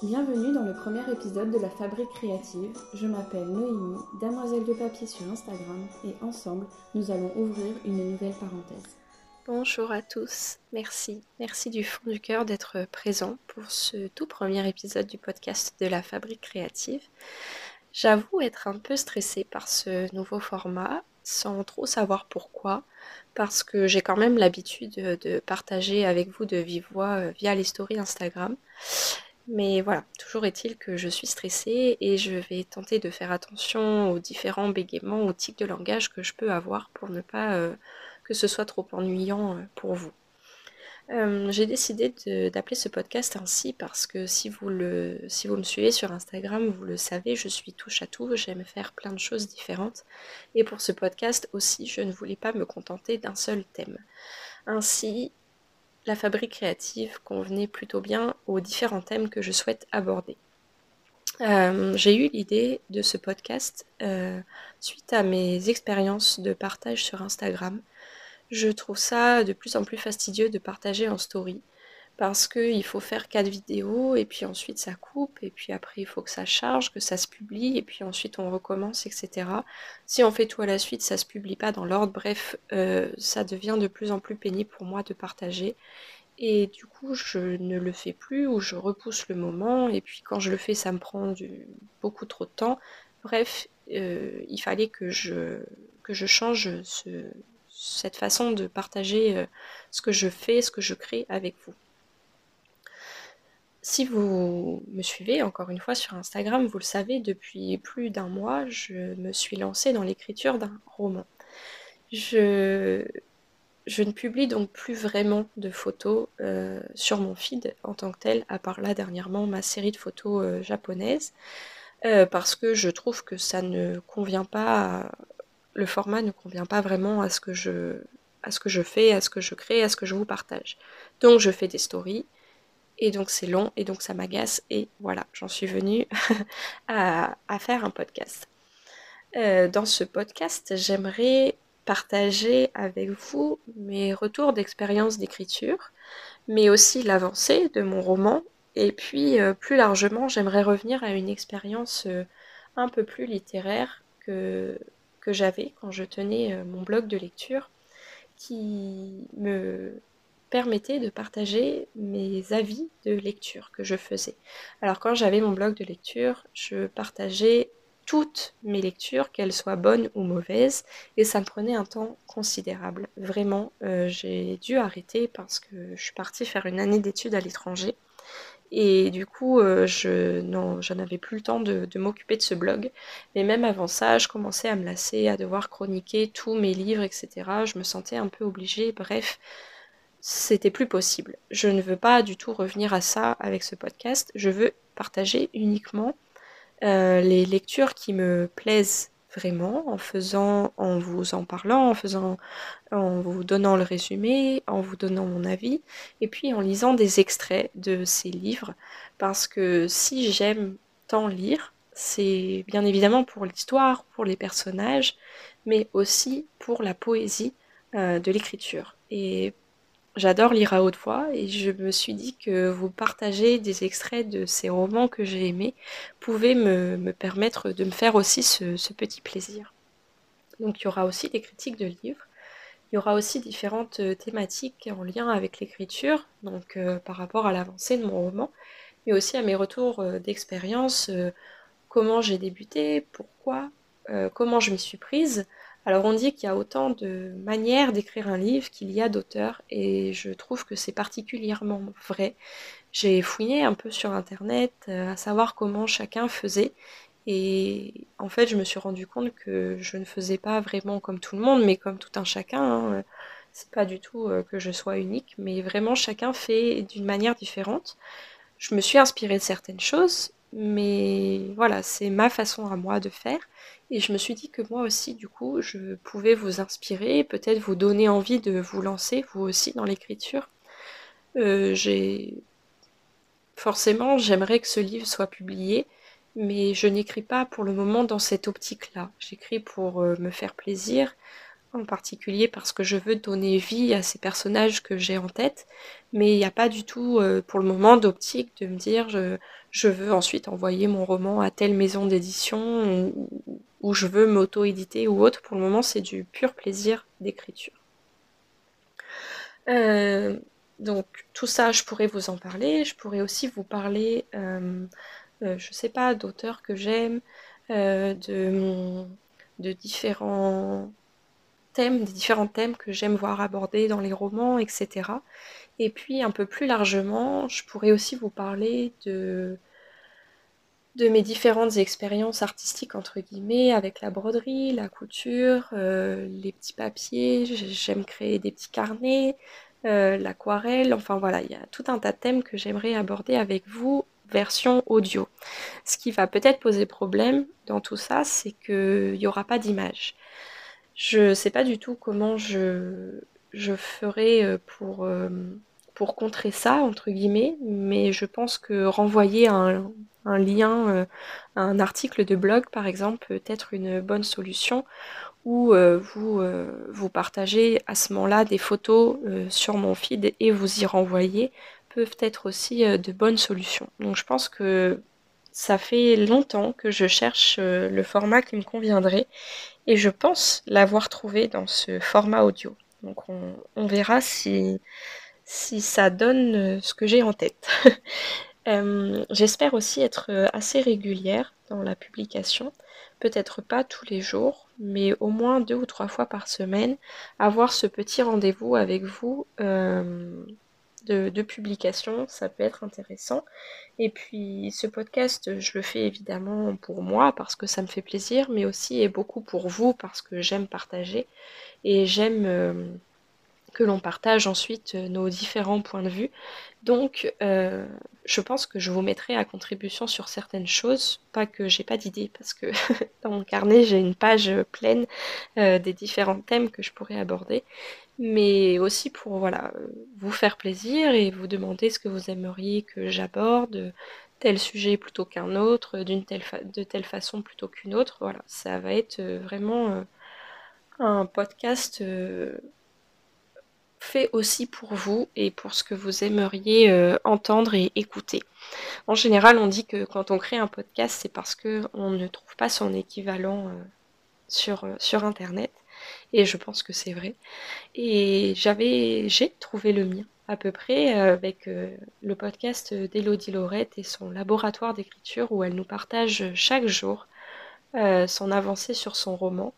Bienvenue dans le premier épisode de la Fabrique créative. Je m'appelle Noémie, Damoiselle de papier sur Instagram, et ensemble, nous allons ouvrir une nouvelle parenthèse. Bonjour à tous, merci, merci du fond du cœur d'être présent pour ce tout premier épisode du podcast de la Fabrique créative. J'avoue être un peu stressée par ce nouveau format, sans trop savoir pourquoi, parce que j'ai quand même l'habitude de partager avec vous de vive voix euh, via les stories Instagram. Mais voilà, toujours est-il que je suis stressée et je vais tenter de faire attention aux différents bégaiements, aux tics de langage que je peux avoir pour ne pas euh, que ce soit trop ennuyant euh, pour vous. Euh, j'ai décidé d'appeler ce podcast ainsi parce que si vous, le, si vous me suivez sur Instagram, vous le savez, je suis touche à tout, j'aime faire plein de choses différentes. Et pour ce podcast aussi, je ne voulais pas me contenter d'un seul thème. Ainsi, la fabrique créative convenait plutôt bien aux différents thèmes que je souhaite aborder. Euh, j'ai eu l'idée de ce podcast euh, suite à mes expériences de partage sur Instagram je trouve ça de plus en plus fastidieux de partager en story parce qu'il faut faire quatre vidéos et puis ensuite ça coupe et puis après il faut que ça charge, que ça se publie et puis ensuite on recommence, etc. Si on fait tout à la suite, ça se publie pas dans l'ordre. Bref, euh, ça devient de plus en plus pénible pour moi de partager et du coup je ne le fais plus ou je repousse le moment et puis quand je le fais ça me prend beaucoup trop de temps. Bref, euh, il fallait que je, que je change ce, cette façon de partager euh, ce que je fais, ce que je crée avec vous. Si vous me suivez encore une fois sur Instagram, vous le savez, depuis plus d'un mois, je me suis lancée dans l'écriture d'un roman. Je, ne publie donc plus vraiment de photos euh, sur mon feed en tant que tel, à part là dernièrement ma série de photos euh, japonaises, parce que je trouve que ça ne convient pas le format ne convient pas vraiment à ce que je, à ce que je fais, à ce que je crée, à ce que je vous partage. Donc je fais des stories, et donc c'est long, et donc ça m'agace, et voilà, j'en suis venue à, faire un podcast. Euh, dans ce podcast, j'aimerais partager avec vous mes retours d'expérience d'écriture, mais aussi l'avancée de mon roman, et puis euh, plus largement, j'aimerais revenir à une expérience euh, un peu plus littéraire que que j'avais quand je tenais mon blog de lecture qui me permettait de partager mes avis de lecture que je faisais. Alors quand j'avais mon blog de lecture, je partageais toutes mes lectures, qu'elles soient bonnes ou mauvaises, et ça me prenait un temps considérable. Vraiment, euh, j'ai dû arrêter parce que je suis partie faire une année d'études à l'étranger et du coup, euh, je n'avais plus le temps de, m'occuper de ce blog. Mais même avant ça, je commençais à me lasser, à devoir chroniquer tous mes livres, etc. Je me sentais un peu obligée. Bref, c'était plus possible. Je ne veux pas du tout revenir à ça avec ce podcast. Je veux partager uniquement euh, les lectures qui me plaisent vraiment en faisant, en vous en parlant, en faisant, en vous donnant le résumé, en vous donnant mon avis, et puis en lisant des extraits de ces livres, parce que si j'aime tant lire, c'est bien évidemment pour l'histoire, pour les personnages, mais aussi pour la poésie euh, de l'écriture. J'adore lire à haute voix et je me suis dit que vous partager des extraits de ces romans que j'ai aimés pouvait me, permettre de me faire aussi ce, petit plaisir. Donc il y aura aussi des critiques de livres, il y aura aussi différentes euh, thématiques en lien avec l'écriture, donc euh, par rapport à l'avancée de mon roman, mais aussi à mes retours euh, d'expérience, comment j'ai débuté, pourquoi, comment je m'y suis prise, alors on dit qu'il y a autant de manières d'écrire un livre qu'il y a d'auteurs et je trouve que c'est particulièrement vrai. J'ai fouillé un peu sur internet euh, à savoir comment chacun faisait et en fait je me suis rendu compte que je ne faisais pas vraiment comme tout le monde mais comme tout un chacun. Hein. C'est pas du tout euh, que je sois unique mais vraiment chacun fait d'une manière différente. Je me suis inspirée de certaines choses mais voilà, c'est ma façon à moi de faire. Et je me suis dit que moi aussi, du coup, je pouvais vous inspirer, peut-être vous donner envie de vous lancer, vous aussi, dans l'écriture. Euh, j'ai forcément, j'aimerais que ce livre soit publié, mais je n'écris pas pour le moment dans cette optique-là. J'écris pour euh, me faire plaisir, en particulier parce que je veux donner vie à ces personnages que j'ai en tête, mais il n'y a pas du tout euh, pour le moment d'optique de me dire je, je, veux ensuite envoyer mon roman à telle maison d'édition ou, je veux m'auto-éditer ou autre. Pour le moment, c'est du pur plaisir d'écriture. Euh, donc tout ça, je pourrais vous en parler. Je pourrais aussi vous parler, euh, je sais pas, d'auteurs que j'aime, de, de différents des différents thèmes que j'aime voir abordés dans les romans, etc. Et puis un peu plus largement, je pourrais aussi vous parler de, de mes différentes expériences artistiques, entre guillemets, avec la broderie, la couture, euh, les petits papiers, j'aime créer des petits carnets, euh, l'aquarelle, enfin voilà, il y a tout un tas de thèmes que j'aimerais aborder avec vous version audio. Ce qui va peut-être poser problème dans tout ça, c'est qu'il n'y aura pas d'image. Je sais pas du tout comment je, je ferai euh, pour, euh, pour contrer ça, entre guillemets, mais je pense que renvoyer un, un lien, euh, un article de blog par exemple, peut être une bonne solution, où vous, vous partagez à ce moment-là des photos sur mon feed et vous y renvoyez, peuvent être aussi de bonnes solutions. Donc je pense que ça fait longtemps que je cherche le format qui me conviendrait et je pense l'avoir trouvé dans ce format audio. Donc on, verra si, si ça donne euh, ce que j'ai en tête. Euh, j'espère aussi être euh, assez régulière dans la publication. Peut-être pas tous les jours, mais au moins deux ou trois fois par semaine, avoir ce petit rendez-vous avec vous de, publication, ça peut être intéressant. Et puis ce podcast, je le fais évidemment pour moi parce que ça me fait plaisir, mais aussi et beaucoup pour vous parce que j'aime partager et j'aime euh, que l'on partage ensuite euh, nos différents points de vue. Donc euh, je pense que je vous mettrai à contribution sur certaines choses, pas que j'ai pas d'idée parce que dans mon carnet j'ai une page pleine des différents thèmes que je pourrais aborder mais aussi pour voilà, vous faire plaisir et vous demander ce que vous aimeriez que j'aborde, tel sujet plutôt qu'un autre, d'une telle de telle façon plutôt qu'une autre. Voilà, ça va être euh, vraiment euh, un podcast euh, fait aussi pour vous et pour ce que vous aimeriez entendre et écouter. En général, on dit que quand on crée un podcast, c'est parce qu'on ne trouve pas son équivalent sur, sur Internet. Et je pense que c'est vrai. Et j'ai trouvé le mien à peu près euh, avec euh, le podcast d'Elodie Laurette et son laboratoire d'écriture où elle nous partage chaque jour euh, son avancée sur son roman.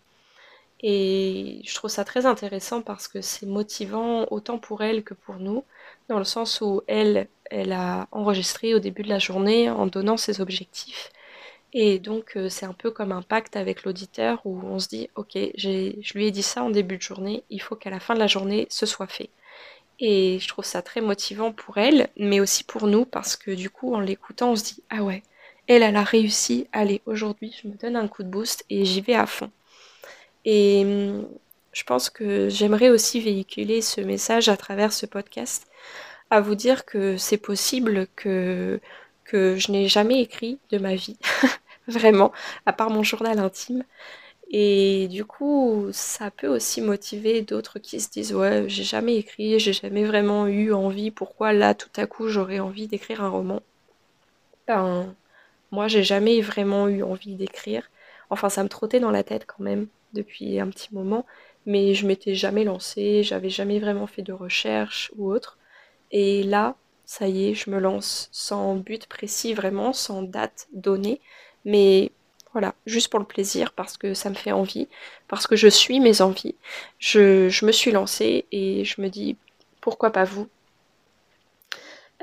Et je trouve ça très intéressant parce que c'est motivant autant pour elle que pour nous, dans le sens où elle, elle a enregistré au début de la journée en donnant ses objectifs. Et donc, euh, c'est un peu comme un pacte avec l'auditeur où on se dit, ok, je lui ai dit ça en début de journée, il faut qu'à la fin de la journée, ce soit fait. Et je trouve ça très motivant pour elle, mais aussi pour nous, parce que du coup, en l'écoutant, on se dit, ah ouais, elle, elle a réussi, allez, aujourd'hui, je me donne un coup de boost et j'y vais à fond. Et hum, je pense que j'aimerais aussi véhiculer ce message à travers ce podcast, à vous dire que c'est possible que que je n'ai jamais écrit de ma vie, vraiment, à part mon journal intime. Et du coup, ça peut aussi motiver d'autres qui se disent ouais, j'ai jamais écrit, j'ai jamais vraiment eu envie, pourquoi là tout à coup j'aurais envie d'écrire un roman? Ben, moi j'ai jamais vraiment eu envie d'écrire. Enfin, ça me trottait dans la tête quand même depuis un petit moment, mais je m'étais jamais lancée, j'avais jamais vraiment fait de recherche ou autre. Et là, ça y est, je me lance sans but précis vraiment, sans date donnée, mais voilà, juste pour le plaisir, parce que ça me fait envie, parce que je suis mes envies. Je, me suis lancée et je me dis, pourquoi pas vous?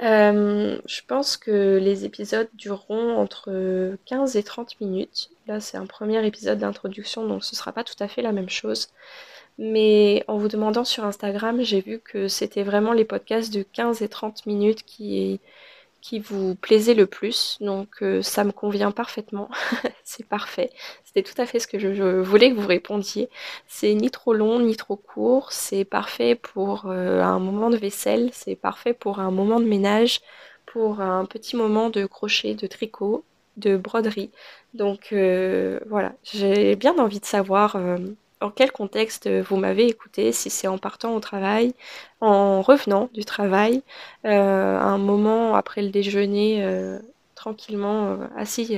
Euh, Je pense que les épisodes dureront entre 15 et 30 minutes. Là, c'est un premier épisode d'introduction, donc ce sera pas tout à fait la même chose. Mais en vous demandant sur Instagram, j'ai vu que c'était vraiment les podcasts de 15 et 30 minutes qui, qui vous plaisaient le plus. Donc euh, ça me convient parfaitement. c'est parfait. C'était tout à fait ce que je, voulais que vous répondiez. C'est ni trop long ni trop court. C'est parfait pour euh, un moment de vaisselle. C'est parfait pour un moment de ménage. Pour un petit moment de crochet, de tricot, de broderie. Donc euh, voilà, j'ai bien envie de savoir en quel contexte vous m'avez écouté, si c'est en partant au travail, en revenant du travail, euh, un moment après le déjeuner, euh, tranquillement euh, assis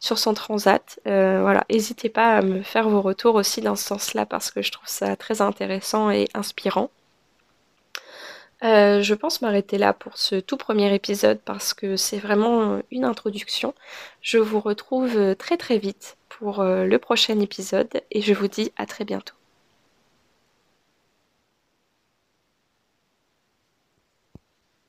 sur son transat. voilà, n'hésitez pas à me faire vos retours aussi dans ce sens-là parce que je trouve ça très intéressant et inspirant. je pense m'arrêter là pour ce tout premier épisode parce que c'est vraiment une introduction. Je vous retrouve très très vite pour le prochain épisode et je vous dis à très bientôt.